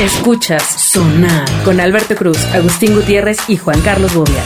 Escuchas Sonar con Alberto Cruz, Agustín Gutiérrez y Juan Carlos Bobia.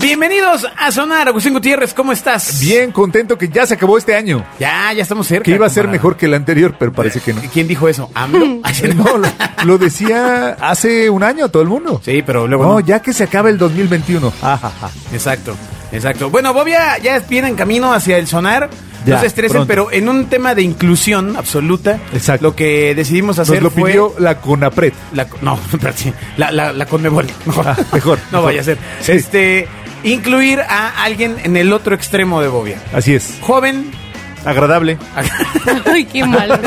Bienvenidos a Sonar, Agustín Gutiérrez, ¿cómo estás? Bien contento que ya se acabó este año. Ya, ya estamos cerca. Que iba a ser camarada. mejor que el anterior, pero parece que no. ¿Quién dijo eso? ¿AMLO? No, lo, lo decía hace un año todo el mundo. Sí, pero luego No, no. ya que se acaba el 2021. Ajaja. Exacto, exacto. Bueno, Bobia ya viene en camino hacia el sonar. Ya, no se estresen, pronto. pero en un tema de inclusión absoluta, Exacto. lo que decidimos hacer Nos lo fue... pidió la CONAPRED. La, no, la, la, la Conmebol. Mejor. Ah, mejor, No mejor. vaya a ser. Sí. Este, incluir a alguien en el otro extremo de Bobia. Así es. Joven, Agradable. Ay, qué mal.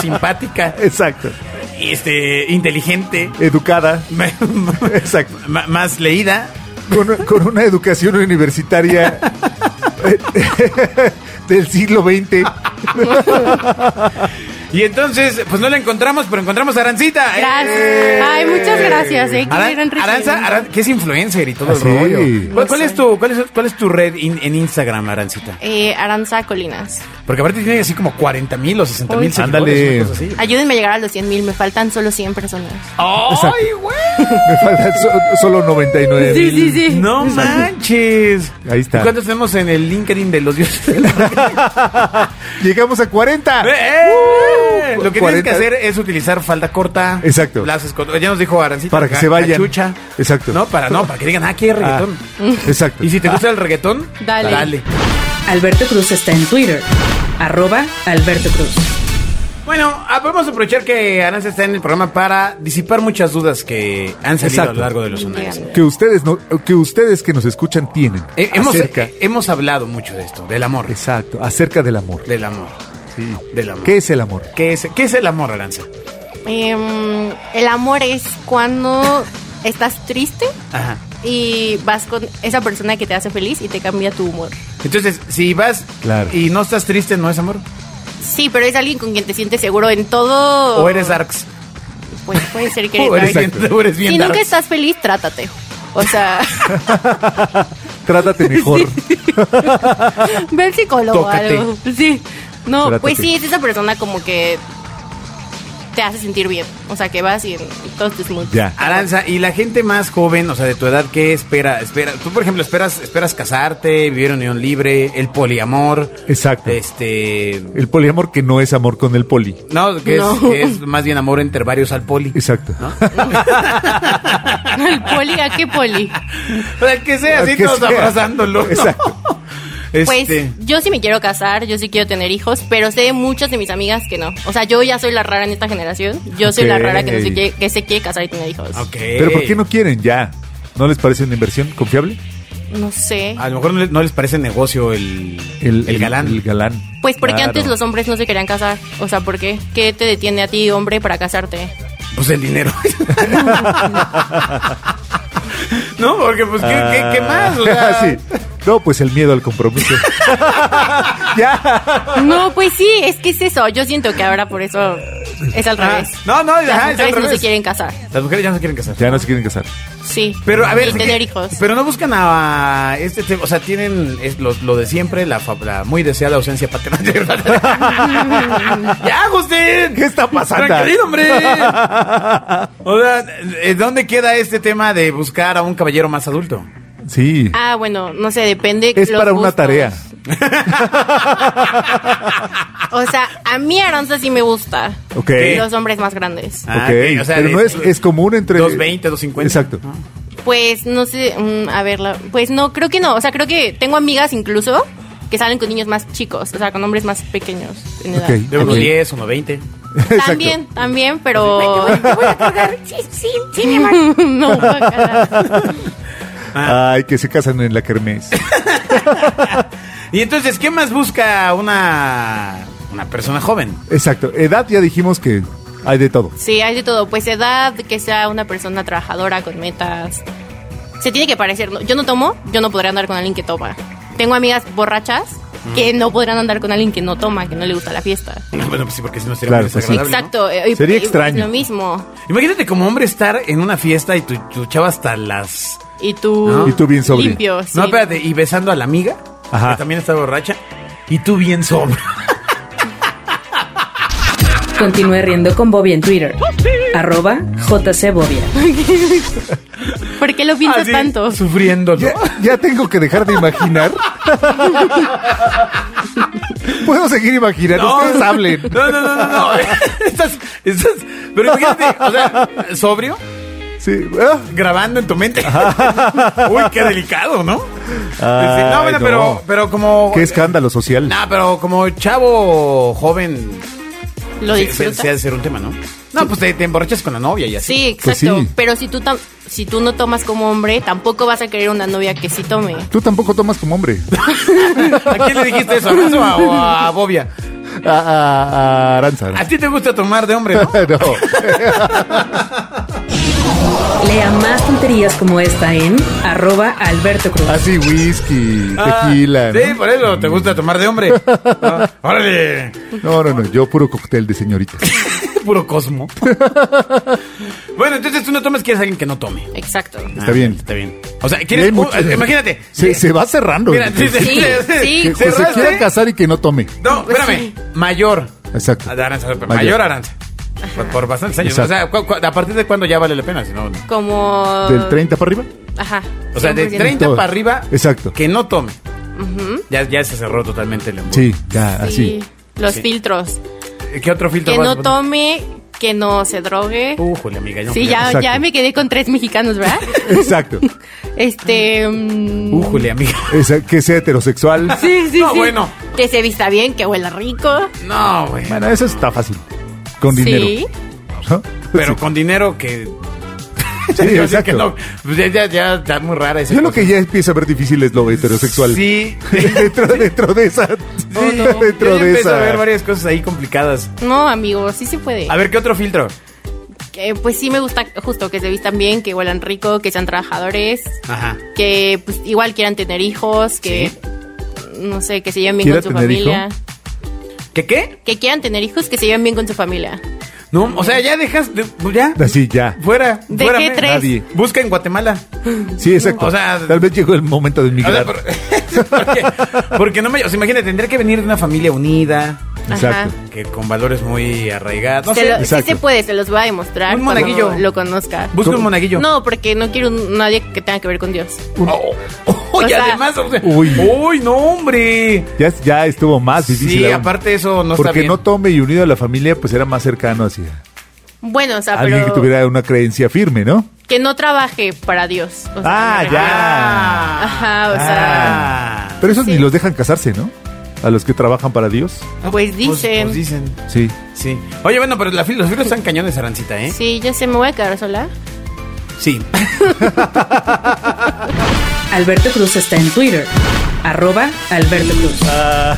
simpática, Exacto. este, inteligente, Educada. Exacto. más leída. Con, con una educación universitaria del siglo XX. Y entonces, pues no la encontramos, pero encontramos a Arancita. Gracias. ¡Eh! Ay, muchas gracias, eh. Qué Aran- Aranza. Aran- que es influencer y todo Ah, el sí. rollo. ¿Cuál, Lo cuál es tu, cuál, es, cuál es tu red in- en Instagram, Arancita? Eh, Aranza Colinas. Porque aparte tiene así como 40 mil o 60 mil. Ándale. Ayúdenme a llegar a los 100 mil. Me faltan solo 100 personas. ¡Ay, güey! Me faltan so- solo 99 Sí, sí, mil. sí. ¡No manches! Ahí está. ¿Y cuántos tenemos en el LinkedIn de los dioses? Llegamos a 40. ¡Eh! Lo que tienes 40. que hacer es utilizar falda corta. Exacto. Escot- ya nos dijo Arancita. Para que ca- se vayan. cachucha. Exacto. No, para, no, para que digan, ah, aquí hay reggaetón. Exacto. Y si te gusta el reggaetón, Dale. Alberto Cruz está en Twitter. Arroba Alberto Cruz. Bueno, ah, podemos aprovechar que Aranza está en el programa para disipar muchas dudas que han salido a lo largo de los años. Que ustedes no, que ustedes que nos escuchan tienen Eh, hemos, acerca eh, hemos hablado mucho de esto, del amor. exacto acerca del amor Del amor. Sí. Del amor. qué es el amor ¿Qué es, qué es el amor, Aranza? Em, el amor es cuando estás triste Ajá. y vas con esa persona que te hace feliz y te cambia tu humor. Entonces, si vas Claro. y no estás triste, ¿no es amor? Sí, pero es alguien con quien te sientes seguro en todo. ¿O eres darks? Pues puede ser que ¿O eres, eres bien, o eres bien Si nunca darks? estás feliz, trátate. O sea, trátate mejor ve al psicólogo o Tócate. algo. Sí. No, pues sí, es esa persona como que te hace sentir bien. O sea, que vas y, y todo es muy ya Aranza, y la gente más joven, o sea, de tu edad, ¿qué espera? espera Tú, por ejemplo, esperas esperas casarte, vivir en unión libre, el poliamor. exacto Este. el poliamor que no es amor con el poli No, que, No. Es, que es más bien amor entre varios al poli. exacto ¿El poli? ¿A qué poli? O sea, que sea así, Que todos abrazándolo. ¿no? Exacto. Pues Este, yo sí me quiero casar, yo sí quiero tener hijos, pero sé de muchas de mis amigas que no. O sea, yo ya soy la rara en esta generación. Yo soy la rara que, no se quiere, que se quiere casar y tener hijos. ok. pero por qué no quieren ya no les parece una inversión confiable No sé. A lo mejor no les, no les parece negocio el, el, galán. el galán Pues porque Claro. antes los hombres no se querían casar. O sea, ¿por qué? ¿Qué te detiene a ti, hombre, para casarte? Pues el dinero. no, porque pues, ¿qué, qué, qué más? O sea, Ah, sí. no pues el miedo al compromiso ya No, pues sí, es que es eso. Yo siento que ahora por eso es al Ah, revés. no, no, Las ajá, es al mujeres no se revés. quieren casar. Las mujeres ya no se quieren casar. ya no se quieren casar Sí. Pero a ver, y ¿de tener hijos. Pero no buscan a este tema, o sea, tienen es lo, lo de siempre, la, fa- la muy deseada ausencia paterna. ya, Agustín. ¿Qué está pasando? Tranquilo, hombre. O sea, ¿eh, ¿dónde queda este tema de buscar a un caballero más adulto? Sí Ah, bueno, no sé, depende. es los para una tarea O sea, a mí Aranza sí me gusta. ok Los hombres más grandes. Ah, Ok, ok, o sea, pero de- no es, es común entre 220, 250. Exacto. Pues no sé, mm, a ver, la- pues no, creo que no. O sea, creo que tengo amigas incluso que salen con niños más chicos, o sea, con hombres más pequeños en edad. Ok, De A unos mí- 10, unos 20. También, también, pero... Sí, sí, sí, mi amor. no, guácala. Ay, que se casan en la kermés. Y entonces, ¿qué más busca una, una persona joven? Exacto. Edad ya dijimos que hay de todo. Sí, hay de todo. Pues edad, que sea una persona trabajadora con metas. Se tiene que parecer. ¿no? Yo no tomo, yo no podría andar con alguien que toma. Tengo amigas borrachas que no podrán andar con alguien que no toma, que no le gusta la fiesta. Bueno, pues sí, porque si no sería Claro, muy pues sí. ¿no? Exacto. eh, Sería y- extraño. Es lo mismo. Imagínate como hombre estar en una fiesta y tu, tu chava hasta las... Y tú. ¿No? Y tú bien sobrio. Limpio, sí. No, espérate, y besando a la amiga, Ajá. que también está borracha, y tú bien sobrio. Continúe riendo con Bobia en Twitter. Arroba JCBobia. ¿Por qué lo piensas Así, tanto? Sufriendo. ¿no? Ya, ya tengo que dejar de imaginar. Puedo seguir imaginando. Ustedes hablen. No, no, no, no. no. estás, estás, pero imagínate, o sea, sobrio, Sí. Ah, grabando en tu mente. Uy, qué delicado, ¿no? Ay, no, bueno, no. pero, pero como. Qué escándalo social. No, pero como chavo joven. ¿Lo disfrutas? sí ha de ser un tema, ¿no? No, pues te, te emborrachas con la novia y así. Sí, exacto. Pues sí. Pero si tú, tam- si tú no tomas como hombre, tampoco vas a querer una novia que sí tome. Tú tampoco tomas como hombre. ¿A quién le dijiste eso? ¿A Renzo o a, o a Bobia? A, a- a Aranza. ¿no? A ti te gusta tomar de hombre, ¿no? No. Lea más tonterías como esta en arroba Alberto Cruz. Así whisky, Ah, tequila. ¿no? Sí, por eso te gusta tomar de hombre. No, órale. No, no, no. Yo puro cóctel de señorita. Puro cosmo. bueno, entonces tú no tomas, quieres a alguien que no tome. Exacto. Está bien. Está bien. O sea, quieres. mucho- uh, imagínate. Se, se va cerrando. Mira, sí, sí, Sí, sí. que, que se quiera casar y que no tome. No, espérame. Mayor. Exacto. Aranza, Mayor. mayor Aranza. Por, por bastantes años. Exacto. O sea, cu- cu- ¿a partir de cuándo ya vale la pena? Si no, Como... ¿Del 30 para arriba? Ajá. o sea, de 100%. 30 Todo. para arriba. Exacto. Que no tome. ya, ya se cerró totalmente el embudo. Sí, ya, así. Sí, los Sí. filtros. ¿Qué otro filtro Que vas a no poner? tome, que no se drogue. Újole, amiga. yo sí, ya, ya me quedé con tres mexicanos, ¿verdad? Exacto. este... mm, Uh. Újole, amiga. Esa- que sea heterosexual. sí, sí, No, sí. bueno. Que se vista bien, que huela rico. No, güey. Bueno, eso está fácil. Con dinero. Sí. ¿no? Pero Sí. con dinero que. Sí, exacto. no. Pues ya, ya, ya está muy rara esa Yo lo que ya empieza a ver difícil es lo heterosexual. Sí. dentro, dentro de esa. no. dentro Yo ya de empiezo a ver esa. varias cosas ahí complicadas. No, amigo, sí se puede. A ver, ¿qué otro filtro? Que, pues sí me gusta justo que se vistan bien, que huelan rico, que sean trabajadores, Ajá. que pues igual quieran tener hijos, que Sí. no sé, que se lleven bien ¿Quiera con su familia. ¿Qué qué? Que quieran tener hijos, que se lleven bien con su familia. No, o sea, ya dejas. de- ya. Así, ya. Fuera. ¿De fuera, qué me- tres? Nadie. Busca en Guatemala. Sí, exacto. O sea- Tal vez llegó el momento de O sea, por- porque, porque no me. O sea, imagínate, tendría que venir de una familia unida. Exacto. Que con valores muy arraigados. No Se sé. lo- sí exacto. se puede, se los voy a demostrar. Un cuando monaguillo. Lo conozca. Busca un monaguillo. No, porque no quiero un- nadie que tenga que ver con Dios. Oh, oh, y sea- además, o sea, Uy. uy, no, hombre. Ya, ya estuvo más difícil. Sí, aún. aparte eso no está Porque bien. no tome y unido a la familia, pues era más cercano hacia Bueno, o sea, alguien pero que tuviera una creencia firme, ¿no? que no trabaje para Dios. O sea, Ah, ya. Ajá, o sea, Ah. Pero esos Sí. ni los dejan casarse, ¿no? A los que trabajan para Dios. pues dicen. Pues, dicen. Sí. Sí. Oye, bueno, pero la fil- los filtros están cañones, Arancita, ¿eh? Sí, ya sé, me voy a quedar sola. Sí. Alberto Cruz está en Twitter. Arroba Alberto Cruz.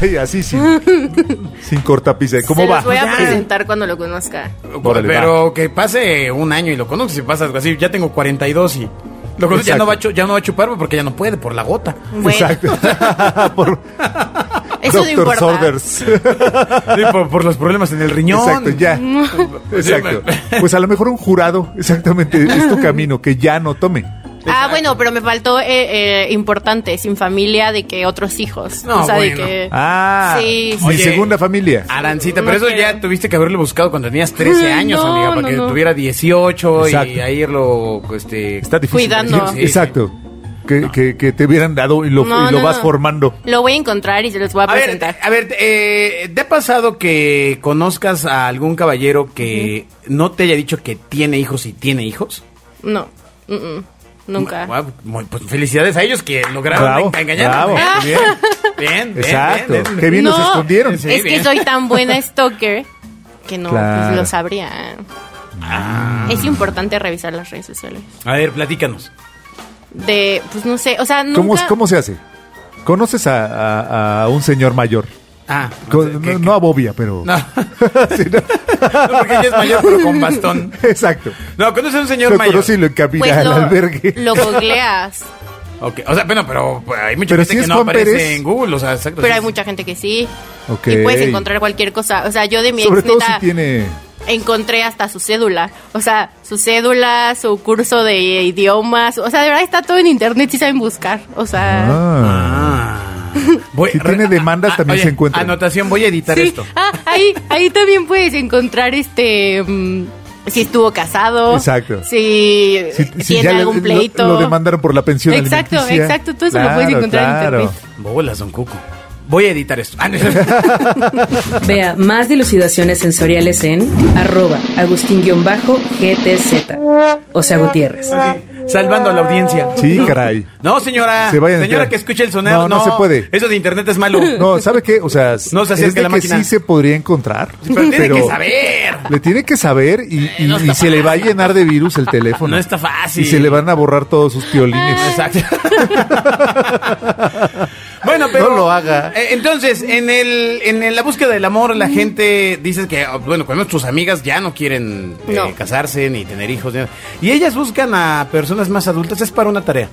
Ay, así sin, sin cortapisa. ¿Cómo Se va? los voy a Ya. presentar cuando lo conozca. Órale, pero que pase un año y lo conoces y pasas así. Ya tengo 42 y. Lo conoces, ya no, va a ya no va a chupar porque ya no puede por la gota. Bueno, Exacto. por eso. Sorders. Sí, por, por los problemas en el riñón. Exacto, ya. Exacto. Pues a lo mejor un jurado, exactamente, es tu camino, que ya no tome. Ah, bueno, pero me faltó eh, eh, importante, sin familia, de que otros hijos. No, o sea, bueno. de que... Ah, Sí, mi sí. segunda familia. Arancita, No pero eso quiero. ya tuviste que haberlo buscado cuando tenías 13 Ay, años, no, amiga, para no, que no. tuviera 18 Exacto. y ahí irlo, este... Está difícil. Cuidando. Sí, Exacto. Que, que, que te hubieran dado y lo, No, y lo no, vas no. formando. Lo voy a encontrar y se los voy a, A ver, presentar. a ver, eh, ¿te ha pasado que conozcas a algún caballero que no te haya dicho que tiene hijos y tiene hijos? No, mm, mm, nunca. Pues felicidades a ellos que lograron Bravo, engañar. bravo. Bien, bien, bien, Exacto. bien, bien. Qué bien los No, escondieron. Sí, es bien. que soy tan buena stalker que no, Claro. pues lo sabría. Ah. Es importante revisar las redes sociales. A ver, platícanos. De, pues no sé, o sea, nunca... ¿Cómo, ¿Cómo se hace? ¿Conoces a, a- a un señor mayor? Ah, Co- sé, no, ¿qué- no a Bobia, pero... No. Sí, no. No, porque ella es mayor, pero con bastón. Exacto. No, conoces a un señor Lo mayor. conoce y lo encamina Pues al albergue. lo googleas, Ok, O sea, bueno, pero hay mucha Pero gente si que no Juan aparece Pérez. en Google, o sea, exacto. pero sí, hay mucha gente que sí. Ok. Y puedes encontrar cualquier cosa. O sea, yo de mi Sobre ex todo si neta tiene... encontré hasta su cédula. O sea, su cédula, su curso de idiomas. O sea, de verdad está todo en internet si saben buscar. O sea, Ah. Voy- Si tiene demandas, Ah, también oye, se encuentra. Anotación, voy a editar Sí. esto. Ah, ahí, ahí también puedes encontrar este. mm, si estuvo casado. Exacto. Si, Si, si tiene ya le- algún lo- pleito. Lo, demandaron por la pensión Exacto, alimenticia. exacto, todo eso lo puedes encontrar en internet. Bolas, don Cuco. Voy a editar esto. Ah, no. Vea más dilucidaciones sensoriales en arroba agustín-gtz. O sea, Gutiérrez. Salvando a la audiencia. Sí, caray. No, señora. Se vayan a señora enterar. que escuche el sonido. No, no se puede. Eso de internet es malo. No, ¿sabe qué? O sea, No se es de la que máquina. sí se podría encontrar. Pero tiene que saber. Le tiene que saber y, y- no y se le va a llenar de virus el teléfono. No está fácil. Y se le van a borrar todos sus piolines. Exacto. pero. No lo haga. Eh, entonces, en el, en la búsqueda del amor, la gente dice que, oh, bueno, con nuestras amigas ya no quieren eh, No. casarse ni tener hijos. ni. Y ellas buscan a personas más adultas. Es para una tarea.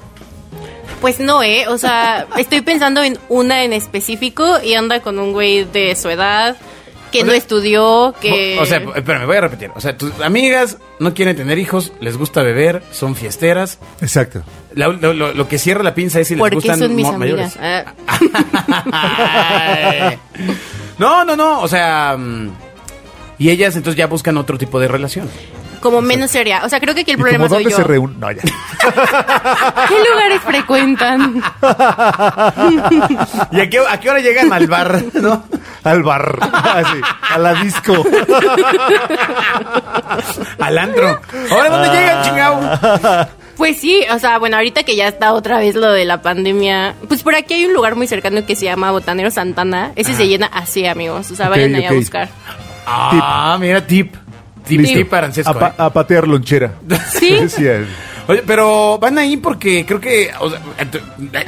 Pues no, ¿eh? O sea, estoy pensando en una en específico y anda con un güey de su edad que O no sea, estudió, que... O sea, espérame, voy a repetir. O sea, tus amigas no quieren tener hijos, les gusta beber, son fiesteras. Exacto. La- lo, lo- lo que cierra la pinza es si les gustan son mis mo- amigas. mayores. Ah, no, no, no. O sea. mm, Y ellas entonces ya buscan otro tipo de relación. Como menos seria. O sea, creo que aquí el ¿Y como problema soy dónde yo. se reúnen? No, ya. ¿Qué lugares frecuentan? ¿Y a qué, a qué hora llegan al bar? ¿No? Al bar. Así, a la disco. Al antro. ¿Ahora dónde Ah. llegan, chingao? Pues sí, o sea, bueno, ahorita que ya está otra vez lo de la pandemia, pues por aquí hay un lugar muy cercano que se llama Botanero Santana. Ese se llena así, amigos. O sea, vayan ahí a buscar. Ah, mira, tip. Listo. tip para Ancesco, A, pa- ¿eh? a patear lonchera. Sí. Oye, pero van ahí porque creo que. o sea,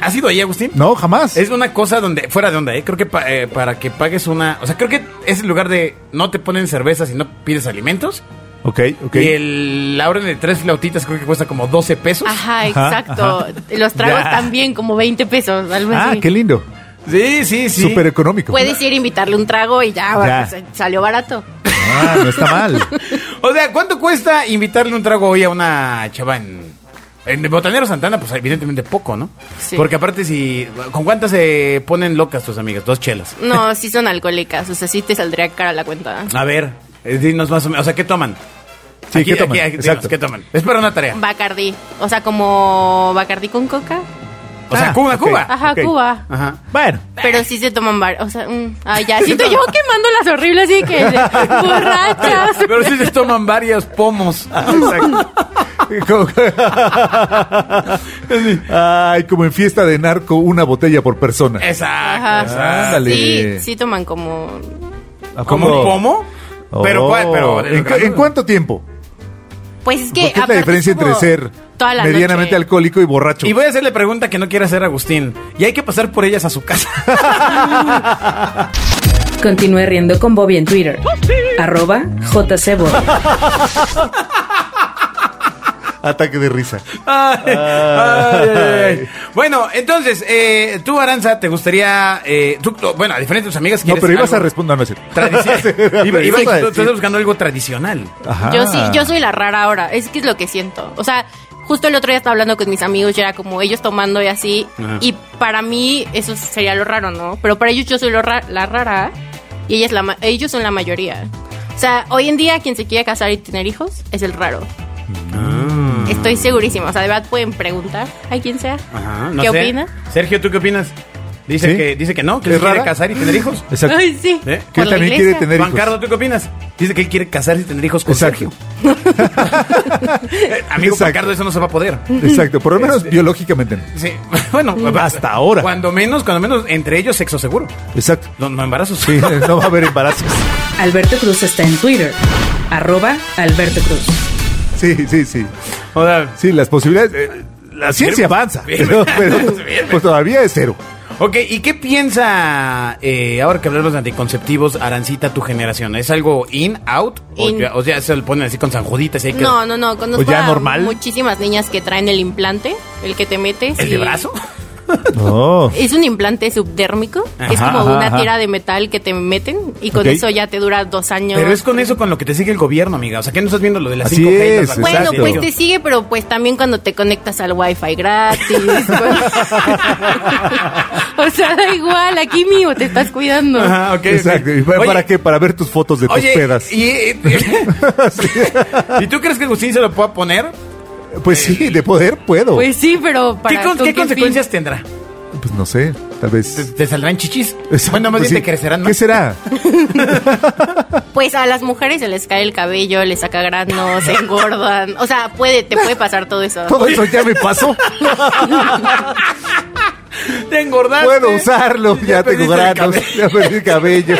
¿Has ido ahí, Agustín? No, jamás. Es una cosa donde, fuera de onda, ¿eh? Creo que pa- eh, para que pagues una. O sea, creo que es el lugar de no te ponen cerveza si no pides alimentos. Ok, ok. Y el, la orden de tres flautitas creo que cuesta como 12 pesos. Ajá, exacto. ajá. Los tragos Ya. también, como 20 pesos, algo Ah, así. qué lindo. Sí, sí, sí. Súper económico. Puedes ir a invitarle un trago y ya, Ya. pues, salió barato. Ah, no está mal. O sea, ¿cuánto cuesta invitarle un trago hoy a una chava en. En Botanero Santana, pues evidentemente poco, ¿no? Sí. Porque aparte, si. ¿Con cuántas se ponen locas tus amigas? Dos chelas. No, sí son alcohólicas, o sea, sí te saldría cara la cuenta. A ver, eh, dinos más o menos. O sea, ¿qué toman? Sí, ¿qué toman? Exacto. ¿Qué toman? Es para una tarea. Bacardí, o sea, como Bacardí con coca. O sea, Ah, Cuba, ok. Cuba. Ajá, ok. Cuba. Ajá. Bueno. Pero sí se toman varios, o sea, mm, ay, ya, siento yo quemando las horribles así que borrachas. Pero sí se toman varios pomos. Como- Ay, como en fiesta de narco, una botella por persona. Exacto. Ajá. Ándale. Sí, sí toman como ¿A ¿Como poco? un pomo? Pero, Oh. ¿cuál? Pero, ¿En, cu- en cuánto tiempo? Pues es que. Porque es la aparte diferencia entre estuvo ser toda la medianamente noche. alcohólico y borracho. Y voy a hacerle pregunta que no quiere hacer Agustín. Y hay que pasar por ellas a su casa. Continúe riendo con Bobby en Twitter. Arroba JCBobby. Ataque de risa. Ay, ay, ay, ay. Bueno, entonces, eh, tú, Aranza, ¿te gustaría... eh, tú- tú- bueno, a diferencia de tus amigas... No, ¿quieres pero ibas a responder, no es cierto. tradicional? Iba- iba- Ibas a tú- tú decir. estás buscando algo tradicional. Ajá. Yo sí, yo soy la rara ahora. Es que es lo que siento. O sea, justo el otro día estaba hablando con mis amigos y era como ellos tomando y así. Ajá. Y para mí eso sería lo raro, ¿no? Pero para ellos yo soy lo ra- la rara y ella es la ellos son la mayoría. O sea, hoy en día quien se quiere casar y tener hijos es el raro. Ah. Estoy segurísima. O sea, de verdad pueden preguntar a quien sea. Ajá, no ¿Qué sé. opina? Sergio, ¿tú qué opinas? Dice, ¿Sí? que, dice que no, que ¿Es él quiere casar y tener hijos. Exacto. Ay, sí. ¿Eh? Que él también iglesia. quiere tener Juan hijos. Carlos, ¿tú qué opinas? Dice que él quiere casarse y tener hijos con Exacto. Sergio. Eh, Amigo Juan Exacto. Carlos, eso no se va a poder. Exacto, por lo menos Este- biológicamente. no. Sí, bueno, Hasta ahora. Cuando menos, cuando menos, entre ellos sexo seguro. Exacto. No, no embarazos. Sí, no va a haber embarazos. Alberto Cruz está en Twitter. Arroba Alberto Cruz. Sí, sí, sí. O sea, Sí, las posibilidades. eh, la ciencia avanza, pero, pues todavía es cero. Ok, ¿y qué piensa, eh, ahora que hablamos de anticonceptivos, Arancita, tu generación? ¿Es algo in, out? O, ya, o sea, se lo ponen así con sanjuditas y hay que... No, no, no. Conozco ¿O ya a normal? muchísimas niñas que traen el implante, el que te metes. ¿El y- de brazo? No. Es un implante subdérmico, que es como ajá, una ajá. tira de metal que te meten y con eso ya te dura dos años. Pero es con eso con lo que te sigue el gobierno, amiga. O sea, que no estás viendo lo de las Así 5G. y las es? Bueno, Exacto. pues te sigue, pero pues también cuando te conectas al wifi gratis. o sea, da igual, aquí mío te estás cuidando. Ajá, ok. Exacto. ¿Y para, Oye, para qué? Para ver tus fotos de tus pedas. ¿y, ¿y tú crees que Agustín se lo pueda poner? Pues sí, de poder puedo. Pues sí, pero para ¿Qué, con- ¿con qué qué consecuencias tendrá? Pues no sé, tal ¿Te, vez. te saldrán chichis? Exacto, bueno, más pues bien sí. te crecerán ¿Qué más. será? Pues a las mujeres se les cae el cabello, les saca granos, se engordan. O sea, puede, te puede pasar todo eso. Todo eso ya me pasó. Te engordaste. Puedo usarlo. Ya, tengo perdiste el granos. cabello. Ya perdí el cabello.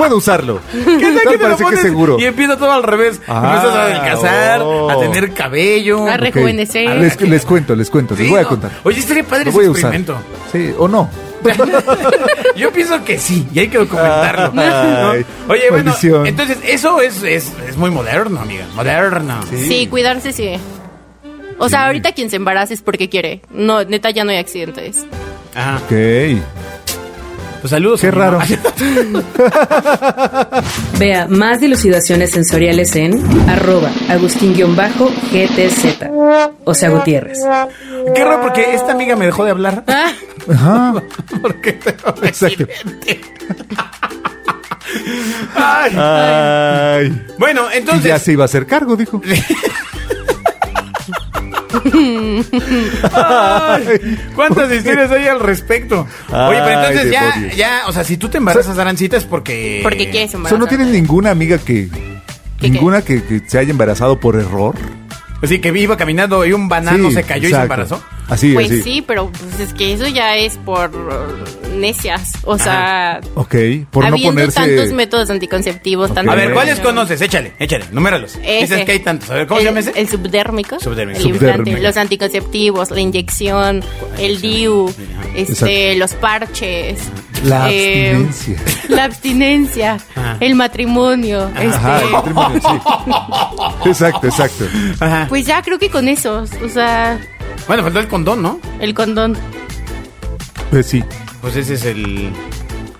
Puedo usarlo. ¿Qué tal que te lo parece que pones seguro. Y empieza todo al revés. Ah, Empiezas a adelgazar, oh. a tener cabello. A rejuvenecer. Les, les cuento, les cuento, les Sí, voy a no. contar. Oye, estaría padre Lo ese voy a usar. experimento. Sí, o no. Yo pienso que sí, y hay que documentarlo. Oye, bueno, entonces eso es, es, es muy moderno, amiga. Moderno. Sí, cuidarse sí. O sea, ahorita quien se embaraza es porque quiere. No, neta, ya no hay accidentes. Ajá. Ok. Pues saludos. Qué raro. Vea más dilucidaciones sensoriales en arroba agustín-gtz. O sea, Gutiérrez. Qué raro porque esta amiga me dejó de hablar. Ajá. Porque te Exacto. Ay. Ay. Bueno, Y ya entonces. se iba a hacer cargo, dijo. Ay, ¿Cuántas historias hay al respecto? Oye, pero Ay, entonces ya, ya, o sea, si tú te embarazas, Arancita, es porque. Porque quieres O sea, embarazar. ¿no tienes ninguna amiga que... ¿Qué, ninguna que, que se haya embarazado por error? Así que iba caminando y un banano Sí, se cayó y se embarazó. Así, Pues así. sí, pero pues, es que eso ya es por uh, necias. O sea, Ok, por no habiendo ponerse... tantos métodos anticonceptivos, Ok. tanto A ver. ¿cuáles conoces? Échale, échale, numéralos. Ese. Dices que hay tantos. A ver, ¿cómo el, se llama ese? El subdérmico. Subdérmico. El implante, los anticonceptivos, la inyección, el DIU, este, los parches. La eh, abstinencia. La abstinencia, Ajá. el matrimonio. Ajá, este, el matrimonio, sí. Exacto, exacto. Ajá. Pues ya creo que con esos, o sea, Bueno, faltó el condón, ¿no? el condón. Pues sí, Pues ese es el.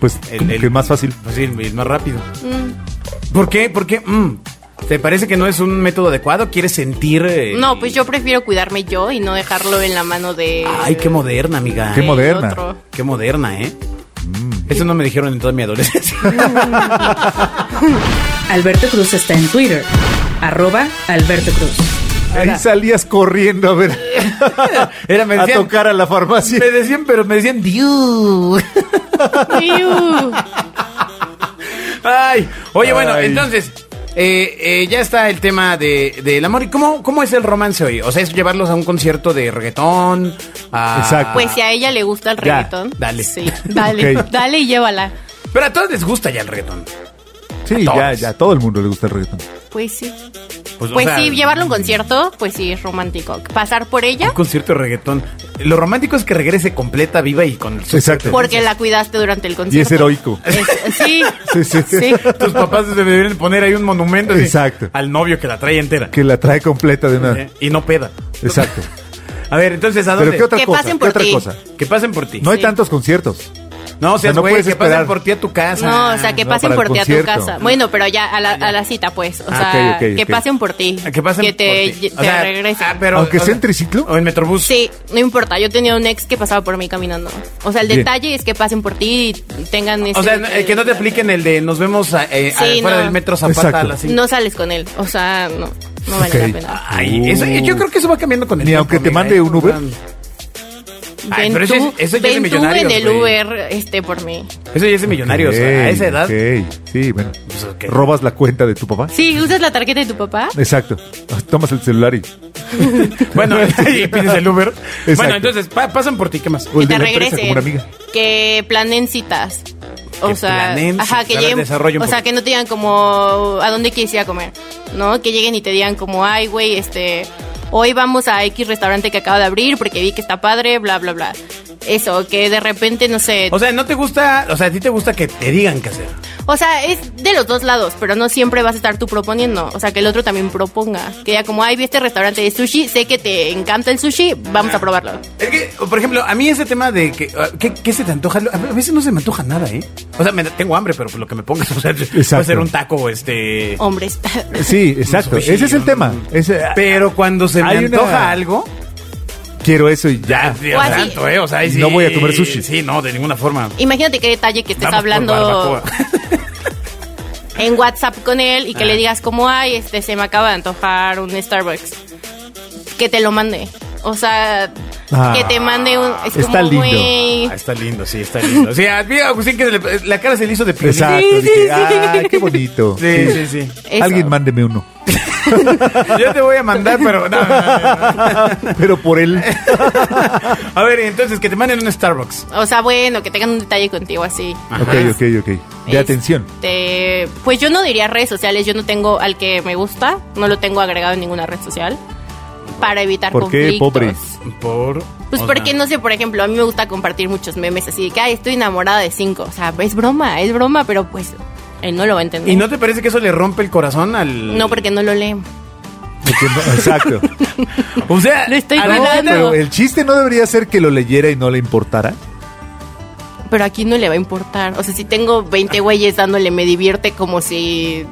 pues El- el- que más fácil. Pues sí, el más rápido. Mm. ¿Por qué? ¿Por qué? Mm. ¿Te parece que no es un método adecuado? ¿Quieres sentir.? eh, No, pues yo prefiero cuidarme yo y no dejarlo en la mano de. Ay, qué moderna, amiga. Qué moderna. otro. Qué moderna, ¿eh? Mm. Eso no me dijeron en toda mi adolescencia. Alberto Cruz está en Twitter. Arroba Alberto Cruz. Ahí salías corriendo a ver, Era, me a decían, tocar a la farmacia. me decían, pero me decían, Diu. Iu. Ay, oye, bueno, entonces, eh, eh, ya está el tema de, del amor. ¿Y cómo, cómo es el romance hoy? O sea, es llevarlos a un concierto de reggaetón. A... Exacto. Pues si a ella le gusta el Ya, reggaetón. dale. Sí, dale, dale y llévala. Pero a todos les gusta ya el reggaetón. Sí, a ya, ya, a todo el mundo le gusta el reggaetón. Pues sí. Pues, o Pues sea, sí, llevarlo a un concierto, pues sí, es romántico. Pasar por ella, Un concierto de reggaetón. Lo romántico es que regrese completa, viva y con Exacto. porque la cuidaste durante el Y concierto. es heroico. Es- sí, Sí, sí. sí. Tus papás se deberían poner ahí un monumento así, Exacto. al novio que la trae entera. Que la trae completa de una. Y no peda. Exacto. A ver, entonces, ¿a Pero? ¿qué otra Que cosa? pasen ¿Qué por otra ti. cosa? Que pasen por ti. No hay Sí. tantos conciertos. No, seas no güey, puedes que pasen esperar. por ti a tu casa. No, o sea, que pasen por el ti a tu casa. Bueno, pero ya a la, a la cita, pues. O Ah, sea, ok, ok, que pasen por ti. Que pasen Que te, por ti. te O sea, regresen. ah, pero, Aunque o sea sea, en triciclo. O en Metrobús. Sí, no importa. Yo tenía un ex que pasaba por mí caminando. O sea, el Bien. detalle es que pasen por ti y tengan ese... O sea, eh, que no te apliquen el de nos vemos eh, Sí, a- fuera no. del metro Zapata Exacto. a las cinco. No sales con él. O sea, no. No vale la pena. Ay, eso- yo creo que eso va cambiando con el Ni tiempo, aunque te mande ¿eh? un Uber. Ay, Ven pero eso tú, es- eso ya es de ven tú en el güey. Uber este, por mí. Eso ya es de millonarios. Ok, a esa edad. ok. Sí, bueno. Pues, ok. ¿Robas la cuenta de tu papá? Sí, ¿usas la tarjeta de tu papá? Exacto. Tomas el celular y. Bueno, y pides el Uber. Bueno, entonces pa- pasan por ti, ¿qué más? O de te la empresa regresen. como una amiga. Que planen citas. O Que sea, planeen ajá, citas. que A ver, lleguen, desarrolla un o sea, poco. que no te digan como a dónde quieres ir a comer, ¿no? Que lleguen y te digan como, ay, güey, este, hoy vamos a X restaurante que acaba de abrir porque vi que está padre, bla, bla, bla. Eso, que de repente, no sé, O sea, ¿no te gusta? O sea, ¿a ti te gusta que te digan qué hacer? O sea, es de los dos lados, pero no siempre vas a estar tú proponiendo. O sea, que el otro también proponga. Que ya como, ay, vi este restaurante de sushi, sé que te encanta el sushi, vamos a probarlo. Es que, por ejemplo, a mí ese tema de que, ah, ¿qué, qué se te antoja? A veces no se me antoja nada, ¿eh? O sea, me- tengo hambre, pero lo que me pongas, o sea, puede ser un taco, este... Hombres. Sí, exacto. sushi, Ese es el un- tema. Ese- Pero cuando se me Hay una- antoja algo, quiero eso y ya. Dios O así- santo, ¿eh? O sea, ahí sí- No voy a comer sushi. Sí, no, de ninguna forma. Imagínate qué detalle que estés Vamos hablando en WhatsApp con él y que Ah. le digas como, ay, este, se me acaba de antojar un Starbucks. Que te lo mande. O sea, Ah, que te mande un... Es está como, lindo. Ah, está lindo, sí, está lindo. Sí, a mí, Agustín, que le- la cara se le hizo de. Exacto. Sí, dije, sí, sí. Ay, qué bonito. Sí, sí, sí. Alguien mándeme uno. Yo te voy a mandar, pero no, no, no, no. Pero por él. A ver, entonces, que te manden un Starbucks. O sea, bueno, que tengan un detalle contigo así. Ajá. Ok, ok, ok. De Este, atención. Pues yo no diría redes sociales, yo no tengo al que me gusta, no lo tengo agregado en ninguna red social. Para evitar ¿Por qué, conflictos. pobre? Por. Pues o porque sea, no sé, por ejemplo, a mí me gusta compartir muchos memes así de que ay, estoy enamorada de cinco. O sea, es broma, es broma, pero pues él no lo va a entender. ¿Y no te parece que eso le rompe el corazón al.? No, porque no lo lee. Exacto. O sea, Lo estoy No, pero el chiste no debería ser que lo leyera y no le importara. Pero aquí no le va a importar. O sea, si tengo 20 güeyes dándole me divierte como si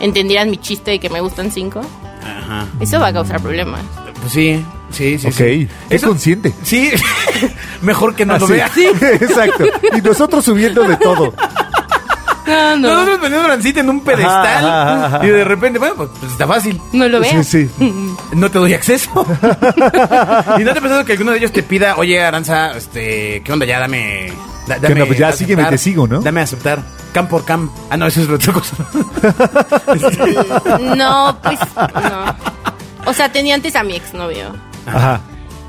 entendieran mi chiste de que me gustan cinco, Ajá. eso va a causar problemas. Pues sí, sí, sí. ok. sí. Es consciente. Sí, mejor que no lo Así. vea. Exacto. Y nosotros subiendo de todo. No, no. Nosotros vendiendo Rancita en un pedestal Ajá, ajá, ajá. y de repente, bueno, pues, pues está fácil. No lo vea. Sí, sí. No te doy acceso. ¿Y no te ha pensado que alguno de ellos te pida, oye, Aranza, este, ¿qué onda? Ya dame. da- ¿Qué onda? Pues ya sígueme te sigo, ¿no? Dame a aceptar. Cam por cam. Ah, no, eso es otra cosa. No, pues no. O sea, tenía antes a mi exnovio. Ajá.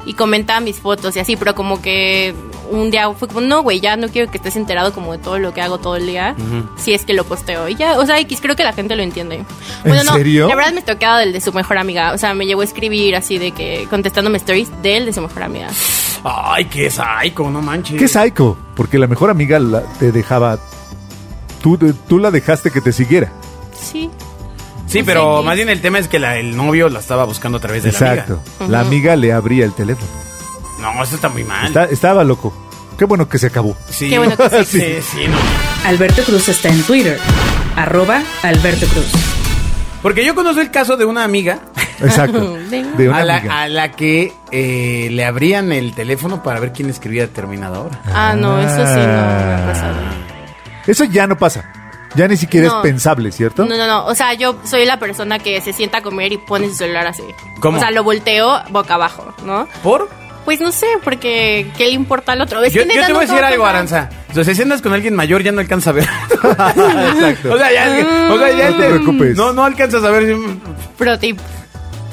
y comentaba mis fotos y así, pero como que un día fue como, no, güey, ya no quiero que estés enterado como de todo lo que hago todo el día, si es que lo posteo. Y ya, o sea, X, creo que la gente lo entiende. Bueno, no, serio? la verdad me toqueaba del de su mejor amiga, o sea, me llevó a escribir así de que, contestándome stories del de su mejor amiga. Ay, qué psycho, no manches. Qué psycho. Porque la mejor amiga la- te dejaba. Tú, tú la dejaste que te siguiera. Sí. Sí, No pero más bien el tema es que la- el novio la estaba buscando a través de Exacto. la La amiga le abría el teléfono. No, eso está muy mal. Está- estaba loco. Qué bueno que se acabó. Sí. Qué bueno que sí. sí. Sí, no. Alberto Cruz está en Twitter. Arroba Alberto Cruz. Porque yo conozco el caso de una amiga Exacto. Venga. De una a la, amiga. a la que eh, le abrían el teléfono para ver quién escribía determinada hora. Ah, no, eso sí no me ha pasado. Eso ya no pasa. Ya ni siquiera No. es pensable, ¿cierto? No, no, no. O sea, yo soy la persona que se sienta a comer y pone su celular así. ¿Cómo? O sea, lo volteo boca abajo, ¿no? ¿Por? Pues no sé, porque ¿qué le importa al otro? Es Yo, que yo neta te voy a decir algo. Aranza. O sea, si andas con alguien mayor ya no alcanza a ver. Exacto. o sea, ya, o sea, ya No te te- preocupes. No, no alcanzas a ver. Pro tip.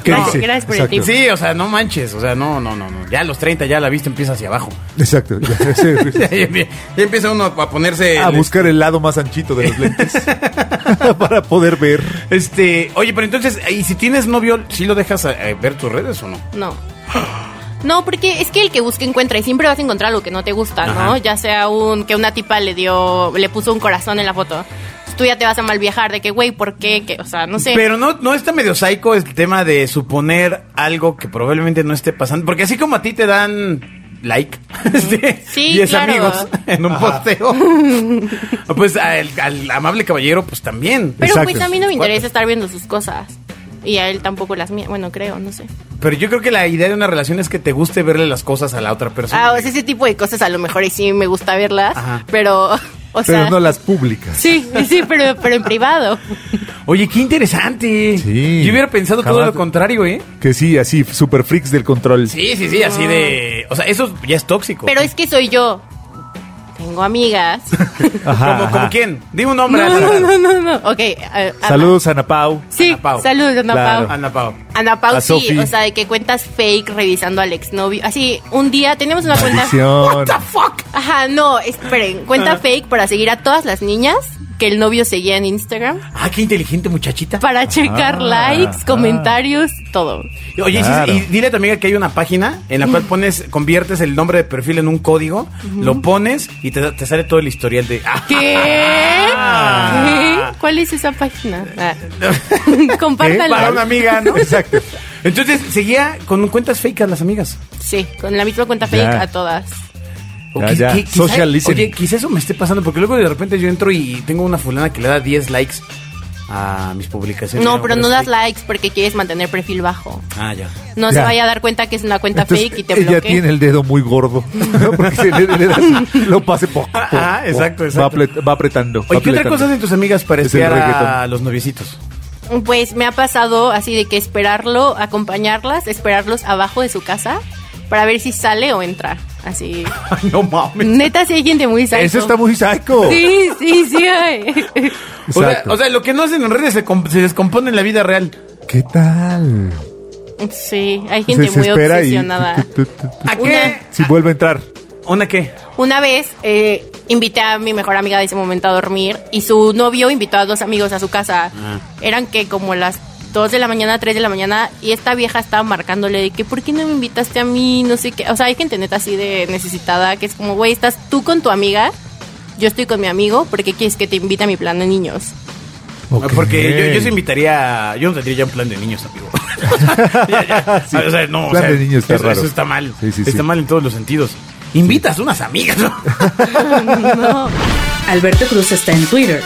¿Qué No, gracias por el Exacto. tip. Sí, o sea, no manches. O sea, no, no, no, no. Ya a los 30 ya la vista empieza hacia abajo. Exacto. Ya, sí, sí. Ya, empie- ya empieza uno a ponerse. A el- buscar el lado más anchito de los lentes. para poder ver. Este, oye, pero entonces, ¿y si tienes novio, sí lo dejas eh, ver tus redes o no? No. No, porque es que el que busca encuentra y siempre vas a encontrar algo que no te gusta, ¿no? Ya sea un que una tipa le dio, le puso un corazón en la foto. Tú ya te vas a mal viajar de que, güey, ¿por qué? Que, o sea, no sé. Pero no, no está medio psycho el tema de suponer algo que probablemente no esté pasando. Porque así como a ti te dan like este, Sí, 10 claro. amigos en un posteo, pues al, al amable caballero, pues también. Pero Exacto. pues a mí no me interesa estar viendo sus cosas. Y a él tampoco las mías. Bueno, creo, no sé. Pero yo creo que la idea de una relación es que te guste verle las cosas a la otra persona. Ah, o sea, ese tipo de cosas a lo mejor y sí me gusta verlas. Ajá. Pero, o Pero sea. no las públicas. Sí, sí, pero, pero en privado. Oye, qué interesante. Sí. Yo hubiera pensado todo lo contrario, ¿eh? Que sí, así, super freaks del control. Sí, sí, sí, así de... O sea, eso ya es tóxico. Pero es que soy yo. Tengo amigas. Ajá, ¿Como, ajá. como quién? Dime un nombre. No, Ana. no, no, no. Ok. eh, Ana- Saludos, Ana Pau. Sí, Ana Pau. saludos, Ana Claro. Pau. Ana Pau. Ana Pau, A sí, Sofi. o sea, de que cuentas fake revisando al exnovio. Así, un día tenemos una cuenta. Maldición. fuck? Ajá, no, esperen, cuenta fake para seguir a todas las niñas que el novio seguía en Instagram Ah, qué inteligente muchachita. para checar Ah, likes, ah. comentarios, todo. Oye, y sí, Claro. y dile a tu amiga que hay una página en la cual pones, conviertes el nombre de perfil en un código, lo pones y te, te sale todo el historial de. ¿Qué? Ah. ¿Qué? ¿Cuál es esa página? Ah. Compártala. Para una amiga, ¿no? Exacto. Entonces seguía con cuentas fake a las amigas. Sí, con la misma cuenta fake Ya. a todas. Ya, quiz- ya. qui- quizá- Social listening. Oye, quizá eso me esté pasando, porque luego de repente yo entro y tengo una fulana que le da 10 likes a mis publicaciones. No, pero no das likes porque quieres mantener perfil bajo. Ah, ya. No se Ya. vaya a dar cuenta que es una cuenta Entonces, fake y te ella bloquea. tiene el dedo muy gordo. ¿no? Porque se le, le das- lo pase poco. Ah, exacto, Va, exacto. apret- va apretando. va Oye, ¿qué otra cosa hacen tus amigas para espiar a los noviecitos? Pues me ha pasado así de que esperarlo, acompañarlas, esperarlos abajo de su casa para ver si sale o entra. Así. Ay, no mames. Neta, sí hay gente muy psycho. Eso está muy psycho. Sí, sí, sí hay. O sea, Exacto. o sea, lo que no hacen en redes se, se descompone en la vida real. ¿Qué tal? Sí, hay gente Se muy y- obsesionada. ¿A qué? Si vuelve a entrar. ¿Una qué? Una vez eh, invité a mi mejor amiga de ese momento a dormir y su novio invitó a dos amigos a su casa. Ah. Eran que como las 2 de la mañana, 3 de la mañana y esta vieja estaba marcándole de que ¿por qué no me invitaste a mí? No sé qué. O sea, hay gente neta así de necesitada que es como, güey, estás tú con tu amiga, yo estoy con mi amigo, ¿por qué quieres que te invite a mi plan de niños? Porque yo, yo se invitaría. Yo no tendría ya un plan de niños, amigo. Ya, ya. Sí. O sea, no, o Plan sea, de niños está eso, raro. eso está mal. Sí, sí, está sí. mal en todos los sentidos. Invitas unas amigas, ¿no? No. Alberto Cruz está en Twitter.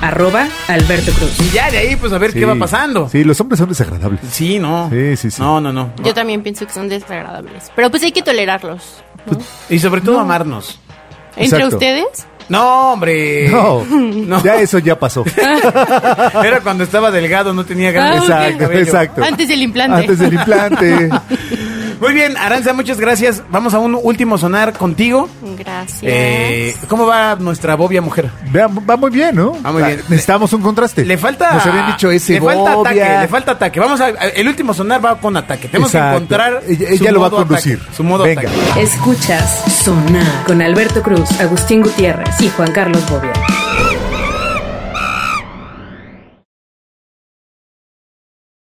Arroba Alberto Cruz. Y ya de ahí, pues a ver Sí. qué va pasando. Sí, los hombres son desagradables. Sí, no. Sí, sí, sí. No, no, no. Yo también pienso que son desagradables. Pero pues hay que tolerarlos. ¿no? Y sobre todo amarnos. ¿Entre Exacto. ustedes? No, hombre. No, No. ya eso ya pasó. Era cuando estaba delgado, no tenía ganas. Ah, exacto, exacto. Antes del implante. Antes del implante. Muy bien, Aranza, muchas gracias. Vamos a un último sonar contigo. Gracias. Eh, ¿Cómo va nuestra bobia mujer? Va muy bien, ¿no? Va muy bien. Necesitamos un contraste. Le falta. Nos habían dicho ese Le falta bobia. ataque, le falta ataque. Vamos a. El último sonar va con ataque. Tenemos Exacto. que encontrar. Ella- lo va a modo conducir. ataque, su modo Venga. ataque. Escuchas Sonar con Alberto Cruz, Agustín Gutiérrez y Juan Carlos Bobia.